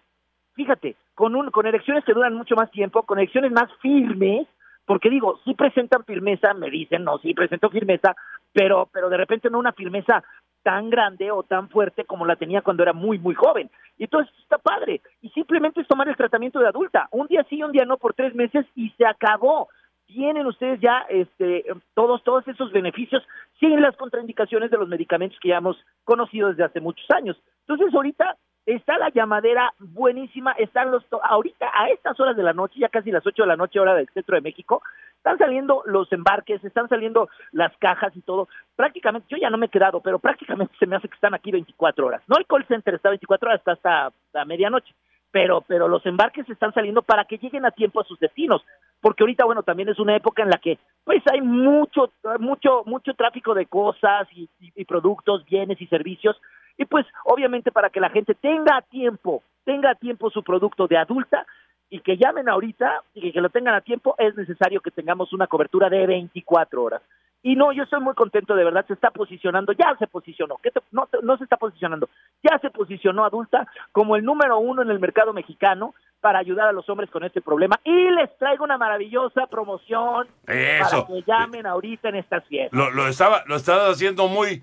Fíjate, con, un, con erecciones que duran mucho más tiempo, con erecciones más firmes, porque digo, sí presentan firmeza, me dicen, no, sí presento firmeza, pero, pero de repente no una firmeza tan grande o tan fuerte como la tenía cuando era muy, muy joven. Y entonces está padre. Y simplemente es tomar el tratamiento de adulta. Un día sí, un día no, por tres meses y se acabó. Tienen ustedes ya este, todos, todos esos beneficios sin las contraindicaciones de los medicamentos que ya hemos conocido desde hace muchos años. Entonces ahorita está la llamadera buenísima, están los, ahorita a estas horas de la noche, ya casi las 8 de la noche hora del centro de México, están saliendo los embarques, están saliendo las cajas y todo. Prácticamente, yo ya no me he quedado, pero prácticamente se me hace que están aquí 24 horas. No el call center está 24 horas, está hasta, hasta medianoche, pero, pero los embarques están saliendo para que lleguen a tiempo a sus destinos. Porque ahorita, bueno, también es una época en la que, pues, hay mucho, mucho, mucho tráfico de cosas y productos, bienes y servicios. Y pues, obviamente, para que la gente tenga a tiempo, tenga a tiempo su producto de adulta y que llamen ahorita y que, que lo tengan a tiempo, es necesario que tengamos una cobertura de 24 horas. Y no, yo estoy muy contento, de verdad, se está posicionando, ya se posicionó, ¿qué te- no, te- no se está posicionando, ya se posicionó adulta como el número uno en el mercado mexicano para ayudar a los hombres con este problema. Y les traigo una maravillosa promoción Eso. para que llamen ahorita en estas fiestas. Lo, lo estaba, lo estabas haciendo muy,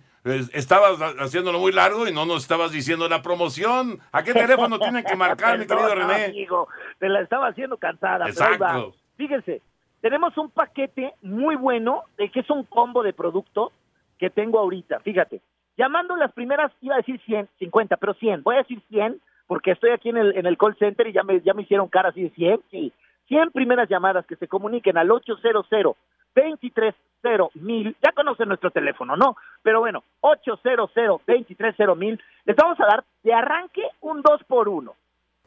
estabas ha- haciéndolo muy largo y no nos estabas diciendo la promoción. ¿A qué teléfono tienen que marcar, mi querido René? amigo, te la estaba haciendo cansada. Exacto. Fíjense, tenemos un paquete muy bueno, de que es un combo de productos que tengo ahorita. Fíjate, llamando las primeras, iba a decir 100, 50, pero 100. Voy a decir 100 porque estoy aquí en el, en el call center y ya me, ya me hicieron cara así de 100. Sí, 100 primeras llamadas que se comuniquen al 800 23 mil. Ya conocen nuestro teléfono, ¿no? Pero bueno, 800 23 mil. Les vamos a dar de arranque un 2 por 1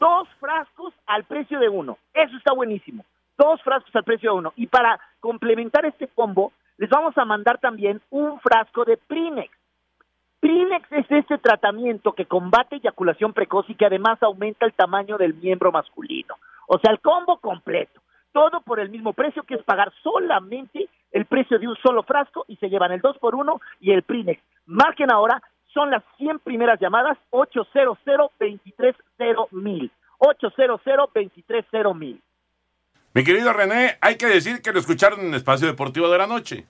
dos frascos al precio de uno. Eso está buenísimo. Dos frascos al precio de uno. Y para complementar este combo, les vamos a mandar también un frasco de Prinex. Prinex es este tratamiento que combate eyaculación precoz y que además aumenta el tamaño del miembro masculino. O sea, el combo completo. Todo por el mismo precio, que es pagar solamente el precio de un solo frasco y se llevan el 2 por 1 y el Prinex. Marquen ahora, son las 100 primeras llamadas, 800 230 mil 800 230 mil Mi querido René, hay que decir que lo escucharon en Espacio Deportivo de la Noche.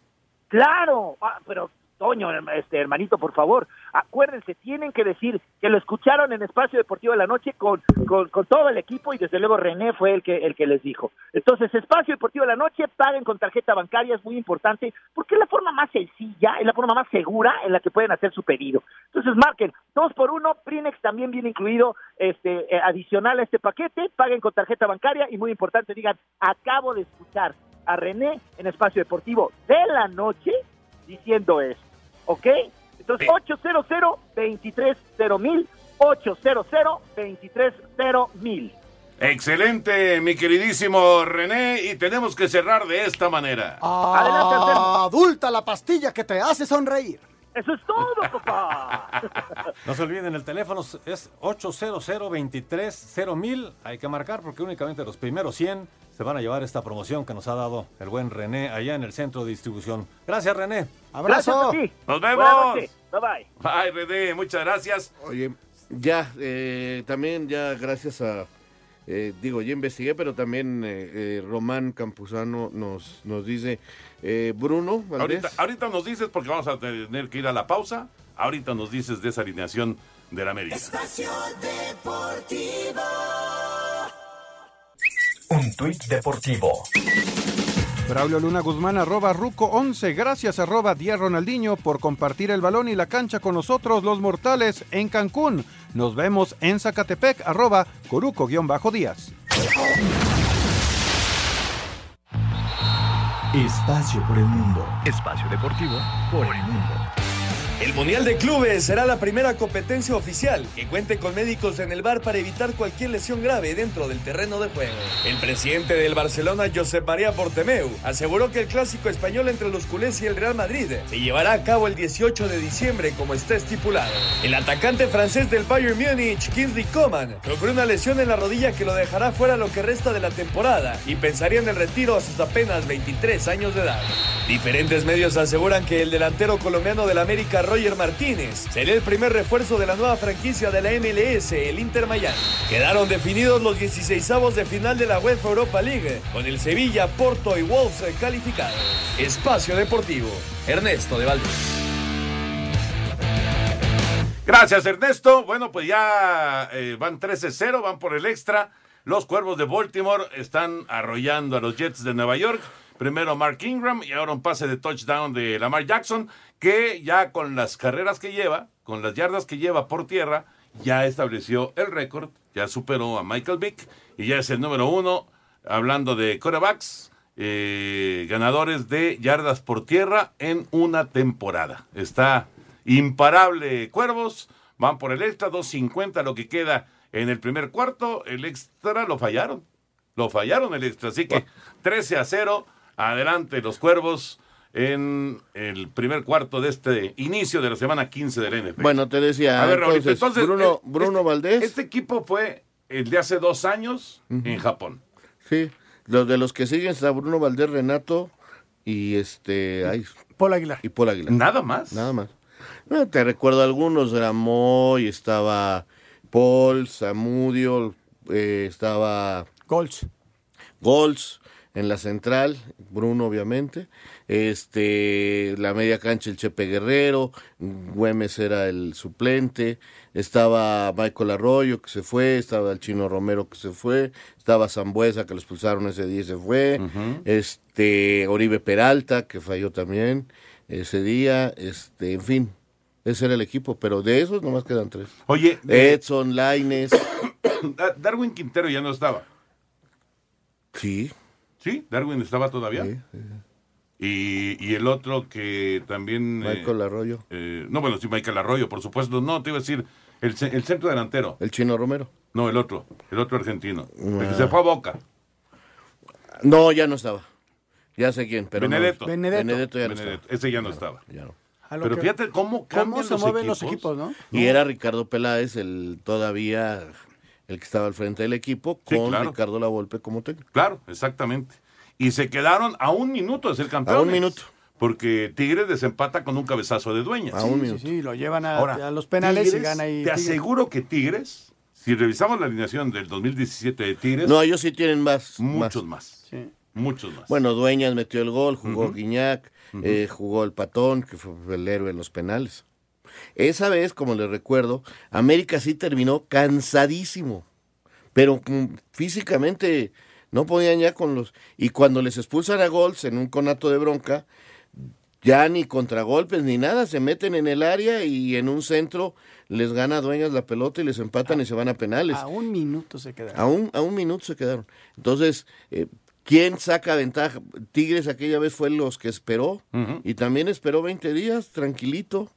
Claro, ah, pero Toño, este hermanito, por favor, acuérdense, tienen que decir que lo escucharon en Espacio Deportivo de la Noche con, con, todo el equipo y desde luego René fue el que el que les dijo. Entonces, Espacio Deportivo de la Noche, paguen con tarjeta bancaria, es muy importante, porque es la forma más sencilla, es la forma más segura en la que pueden hacer su pedido. Entonces, marquen, dos por uno, Prinex también viene incluido este eh, adicional a este paquete, paguen con tarjeta bancaria y muy importante, digan, acabo de escuchar a René en Espacio Deportivo de la Noche diciendo eso. ¿Ok? Entonces, 800 230 mil 800 230 mil Excelente, mi queridísimo René, y tenemos que cerrar de esta manera. Adelante, Anselmo. Adulta la pastilla que te hace sonreír. Eso es todo, papá. No se olviden, el teléfono es 800 mil Hay que marcar porque únicamente los primeros 100 se van a llevar esta promoción que nos ha dado el buen René allá en el centro de distribución. Gracias, René. Gracias a ti. Nos vemos. Bye bye. Bye, René, muchas gracias. Oye, ya, eh, también ya gracias a eh, digo, ya investigué, pero también eh, eh, Román Campuzano nos, nos dice, eh, Bruno. Ahorita, ahorita nos dices, porque vamos a tener que ir a la pausa, ahorita nos dices de esa alineación del América. Espacio Deportivo. Un tuit deportivo. Braulio Luna Guzmán, arroba Ruco 11. Gracias, arroba Díaz Ronaldinho, por compartir el balón y la cancha con nosotros, los mortales, en Cancún. Nos vemos en Zacatepec, arroba Coruco-Díaz. Espacio por el mundo. Espacio deportivo por el mundo. El Mundial de Clubes será la primera competencia oficial que cuente con médicos en el bar para evitar cualquier lesión grave dentro del terreno de juego. El presidente del Barcelona, Josep María Portemeu, aseguró que el clásico español entre los culés y el Real Madrid se llevará a cabo el 18 de diciembre como está estipulado. El atacante francés del Bayern Múnich, Kingsley Coman, sufrió una lesión en la rodilla que lo dejará fuera lo que resta de la temporada y pensaría en el retiro a sus apenas 23 años de edad. Diferentes medios aseguran que el delantero colombiano del América, Roger Martínez, será el primer refuerzo de la nueva franquicia de la MLS, el Inter Miami. Quedaron definidos los 16avos de final de la UEFA Europa League, con el Sevilla, Porto y Wolves calificados. Espacio Deportivo, Ernesto de Valdés. Gracias, Ernesto. Bueno, pues ya eh, van 13-0, van por el extra. Los Cuervos de Baltimore están arrollando a los Jets de Nueva York. Primero Mark Ingram y ahora un pase de touchdown de Lamar Jackson, que ya con las carreras que lleva, con las yardas que lleva por tierra, ya estableció el récord, ya superó a Michael Vick y ya es el número uno, hablando de quarterbacks, eh, ganadores de yardas por tierra en una temporada. Está imparable Cuervos, van por el extra, 2.50 lo que queda en el primer cuarto, el extra lo fallaron, lo fallaron el extra, así que 13 a 0, adelante los Cuervos en el primer cuarto de este inicio de la semana 15 del NFL. Bueno, te decía, A ver, entonces, entonces, Bruno, eh, Bruno este- Valdés. Este equipo fue el de hace dos años en Japón. Sí, los de los que siguen está Bruno Valdés, Renato y este... Ay, Paul Aguilar. Y Paul Aguilar. Nada más. Nada más. No, te recuerdo algunos, era Moy, estaba Paul, Samudio, eh, estaba... Golds. Golds en la central, Bruno obviamente, este, la media cancha el Chepe Guerrero, Güemes era el suplente, estaba Michael Arroyo que se fue, estaba el Chino Romero que se fue, estaba Zambuesa que lo expulsaron ese día y se fue, este, Oribe Peralta que falló también ese día, este, en fin, ese era el equipo, pero de esos nomás quedan tres. Oye, Edson, Laines, Da- Darwin Quintero ya no estaba. sí, ¿Sí? Darwin estaba todavía. Y, y el otro que también... eh, Michael Arroyo, eh, no, bueno, sí, Michael Arroyo, por supuesto. No, te iba a decir, el, el centro delantero. el Chino Romero. No, el otro, el otro argentino. El que Ah. se fue a Boca. No, ya no estaba. Ya sé quién, pero no. Benedetto. Benedetto. ya no Benedetto. estaba. Ese ya no estaba. Ya no. Pero que- fíjate cómo cambian ¿Cómo se los mueven equipos. los equipos, no? Y era Ricardo Peláez el todavía el que estaba al frente del equipo Sí, con claro. Ricardo Lavolpe como técnico. Claro, exactamente. Y se quedaron a un minuto de ser campeones. A un minuto. Porque Tigres desempata con un cabezazo de dueña. A un Sí, minuto. sí, sí, lo llevan a, Ahora, a los penales y Tigres, gana ahí. Te Tigres. aseguro que Tigres, si revisamos la alineación del 2017 de Tigres, No, ellos sí tienen más. muchos más. Sí. Muchos más. Bueno, Dueñas metió el gol, jugó Ujú. Guiñac, eh, jugó el Patón, que fue el héroe en los penales. Esa vez, como les recuerdo, América sí terminó cansadísimo, pero mm, físicamente no podían ya con los... Y cuando les expulsan a Gols en un conato de bronca, ya ni contragolpes ni nada, se meten en el área y en un centro les gana Dueñas la pelota y les empatan y se van a penales. A un minuto se quedaron. A un, a un minuto se quedaron. Entonces, eh, ¿quién saca ventaja? Tigres aquella vez fue los que esperó y también esperó 20 días, tranquilito,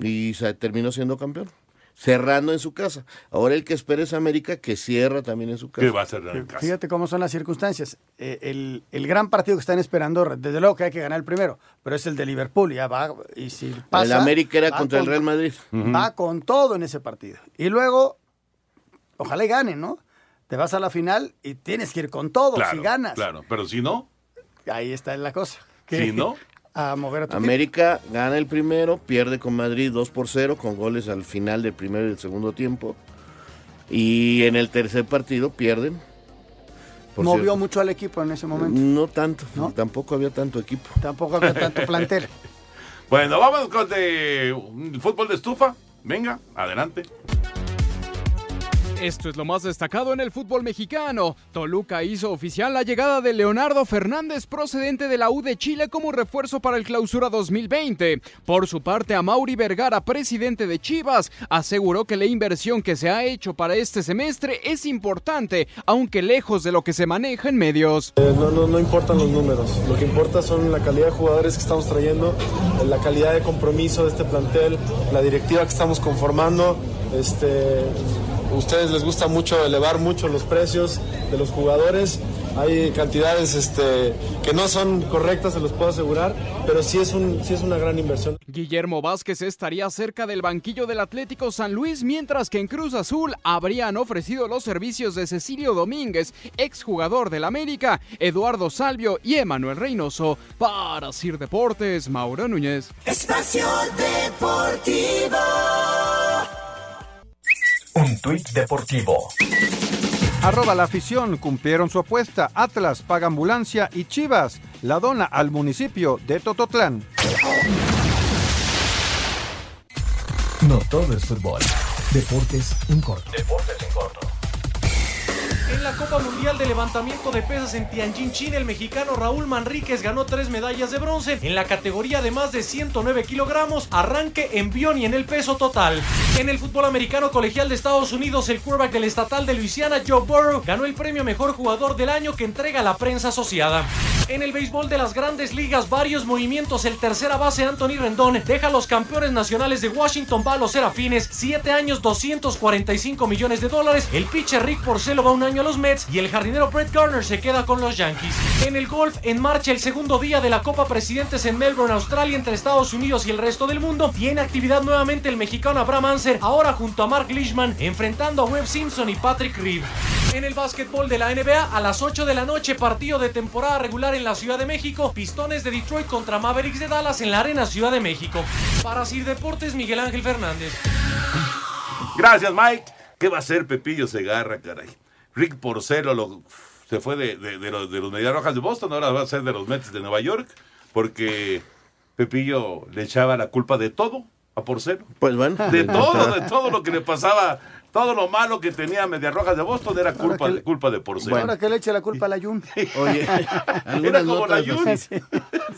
y se terminó siendo campeón. Cerrando en su casa. Ahora el que espera es América, que cierra también en su casa. ¿Qué va a hacer en casa? Fíjate cómo son las circunstancias. Eh, el, el gran partido que están esperando, desde luego que hay que ganar el primero, pero es el de Liverpool. Ya va, y si pasa, el América era contra el Real Madrid. Va con todo en ese partido. Y luego, ojalá y ganen, ¿no? Te vas a la final y tienes que ir con todo Claro, si ganas. Claro, pero si no, Ahí está la cosa. si no, A mover a tu. América gana el primero, pierde con Madrid 2 por 0 con goles al final del primero y del segundo tiempo. Y en el tercer partido pierden. Movió cierto. mucho al equipo en ese momento. No tanto, tampoco había tanto equipo. Tampoco había tanto plantel. Bueno, vamos con de un fútbol de estufa. Venga, adelante. Esto es lo más destacado en el fútbol mexicano. Toluca hizo oficial la llegada de Leonardo Fernández procedente de la U de Chile como refuerzo para el Clausura 2020. Por su parte, Amauri Vergara, presidente de Chivas, aseguró que la inversión que se ha hecho para este semestre es importante, aunque lejos de lo que se maneja en medios. Eh, No, no, no importan los números, lo que importa son la calidad de jugadores que estamos trayendo, eh, la calidad de compromiso de este plantel, la directiva que estamos conformando. Este, ustedes les gusta mucho elevar mucho los precios de los jugadores. Hay cantidades este, que no son correctas, se los puedo asegurar, pero sí es, un, sí es una gran inversión. Guillermo Vázquez estaría cerca del banquillo del Atlético San Luis, mientras que en Cruz Azul habrían ofrecido los servicios de Cecilio Domínguez, exjugador del América, Eduardo Salvio y Emanuel Reynoso. Para Sir Deportes, Mauro Núñez. Espacio Deportivo. Un tuit deportivo. Arroba la afición, cumplieron su apuesta. Atlas paga ambulancia y Chivas la dona al municipio de Tototlán. No todo es fútbol. Deportes en corto. Deportes en corto. En la Copa Mundial de Levantamiento de Pesas en Tianjin, China, el mexicano Raúl Manríquez ganó tres medallas de bronce en la categoría de más de 109 kilogramos, arranque, envión y en el peso total. En el fútbol americano colegial de Estados Unidos, el quarterback del estatal de Luisiana, Joe Burrow, ganó el premio Mejor Jugador del Año que entrega la prensa asociada. En el béisbol de las grandes ligas, varios movimientos. El tercera base Anthony Rendón deja a los campeones nacionales de Washington va los Serafines, 7 años, 245 millones de dólares. El pitcher Rick Porcello va un año a los Mets y el jardinero Brett Garner se queda con los Yankees. En el golf, en marcha el segundo día de la Copa Presidentes en Melbourne, Australia, entre Estados Unidos y el resto del mundo. Tiene actividad nuevamente el mexicano Abraham Anser, ahora junto a Mark Leishman, enfrentando a Webb Simpson y Patrick Reed. En el básquetbol de la NBA, a las 8 de la noche, partido de temporada regular en la Ciudad de México, Pistones de Detroit contra Mavericks de Dallas en la Arena Ciudad de México. Para Sir Deportes, Miguel Ángel Fernández. Gracias, Mike. ¿Qué va a hacer Pepillo Segarra, caray? Rick Porcelo lo- se fue de, de- de los, de los Medias Rojas de Boston, ahora va a ser de los Mets de Nueva York, porque Pepillo le echaba la culpa de todo a Porcelo. Pues bueno. De todo, de todo lo que le pasaba, todo lo malo que tenía Medias Rojas de Boston era culpa, le- culpa de Porcelo. Ahora que le eche la culpa a la Jun. Oye, Era algunas notas,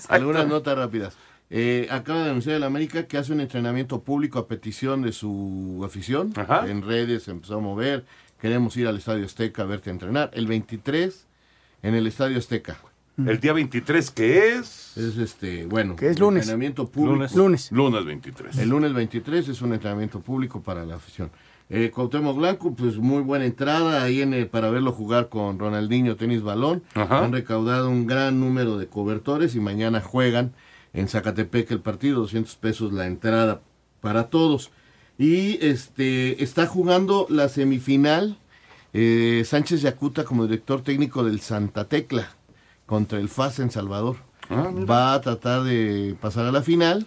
algunas notas rápidas. Eh, acaba de anunciar el América que hace un entrenamiento público a petición de su afición. Ajá. En redes se empezó a mover. Queremos ir al Estadio Azteca a verte entrenar. El 23 en el Estadio Azteca. El día 23, ¿qué es? Es este, bueno, Que es lunes. entrenamiento público. Lunes. Lunes. Lunes 23. El lunes 23 es un entrenamiento público para la afición. Eh, Cuauhtémoc Blanco, pues muy buena entrada ahí en el- para verlo jugar con Ronaldinho tenis balón. Ajá. Han recaudado un gran número de cobertores y mañana juegan en Zacatepec el partido, 200 pesos la entrada para todos. Y este está jugando la semifinal eh, Sánchez Yacuta como director técnico del Santa Tecla contra el FAS en Salvador. Ah. Va a tratar de pasar a la final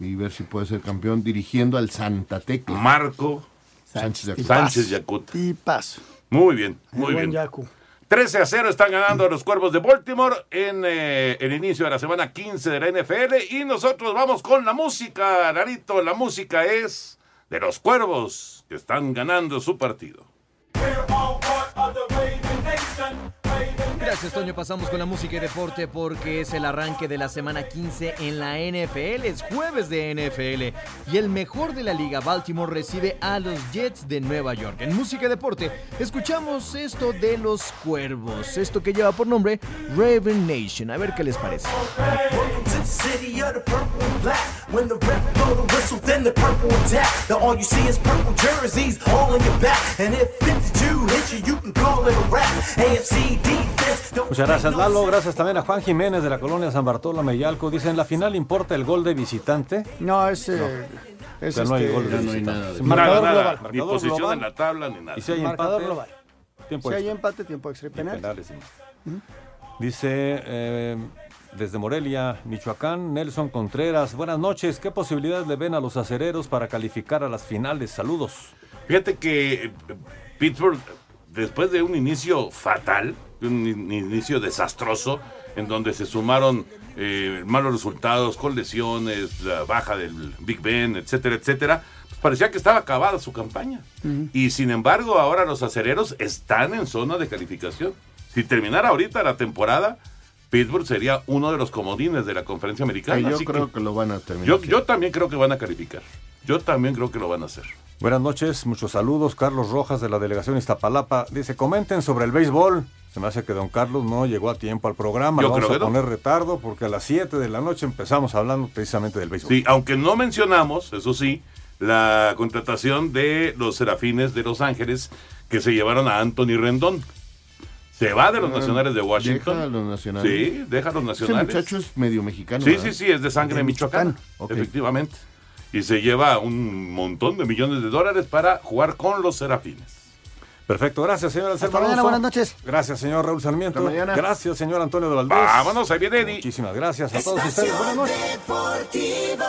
y ver si puede ser campeón dirigiendo al Santa Tecla. Marco Sánchez Yacuta. Sánchez Yacuta. Y paso. Muy bien, muy buen bien. Yacu. 13 a 0 están ganando los Cuervos de Baltimore en eh, el inicio de la semana 15 de la NFL. Y nosotros vamos con la música, Narito. La música es de los Cuervos que están ganando su partido. Gracias, Toño. Pasamos con la música y deporte porque es el arranque de la semana 15 en la NFL. Es jueves de NFL y el mejor de la liga, Baltimore, recibe a los Jets de Nueva York. En música y deporte, escuchamos esto de los cuervos. Esto que lleva por nombre Raven Nation. A ver qué les parece. Welcome to the city of the purple and black. When the ref blow the whistle, then the purple attack. Now all you see is purple jerseys all on your back. And if 52 hits you, you can call it a rap. AFC defense. Muchas gracias, Lalo. Gracias también a Juan Jiménez de la colonia San Bartolomé y Alco. Dice, en la final importa el gol de visitante. No, es. eh, es O sea, no hay este, gol de no hay nada de- Marcador nada, global. Ni Marcador posición global. en la tabla ni nada. Y si hay marcador empate, global. tiempo Si hay extra. empate, tiempo extra y Y penal. penales, sí. Dice eh, desde Morelia, Michoacán, Nelson Contreras. Buenas noches. ¿Qué posibilidades le ven a los acereros para calificar a las finales? Saludos. Fíjate que eh, Pittsburgh, después de un inicio fatal, un in- inicio desastroso, en donde se sumaron eh, malos resultados con lesiones, la baja del Big Ben, etcétera, etcétera, pues parecía que estaba acabada su campaña. Y sin embargo, ahora los acereros están en zona de calificación. Si terminara ahorita la temporada, Pittsburgh sería uno de los comodines de la conferencia americana. Que yo así creo que lo van a terminar. yo, yo también creo que van a calificar. Yo también creo que lo van a hacer. Buenas noches, muchos saludos. Carlos Rojas de la delegación Iztapalapa dice, comenten sobre el béisbol. Se me hace que don Carlos no llegó a tiempo al programa. Yo Le Vamos creo a que no. poner retardo porque a las 7 de la noche empezamos hablando precisamente del béisbol. Sí, aunque no mencionamos, eso sí, la contratación de los Serafines de Los Ángeles que se llevaron a Anthony Rendón. Se va de los Ah, Nacionales de Washington. deja a los nacionales. Sí, deja a los nacionales. Ese muchacho es medio mexicano. Sí, ¿verdad? sí, sí, es de sangre De michoacana, Ok. efectivamente. Y se lleva un montón de millones de dólares para jugar con los Serafines. Perfecto, gracias, señor Hasta mañana, buenas noches. Gracias, señor Raúl Sarmiento. Hasta mañana. Gracias, señor Antonio de Valdés. Vámonos, ahí viene Eddie. Muchísimas gracias a todos ustedes. Buenas noches. Deportivo.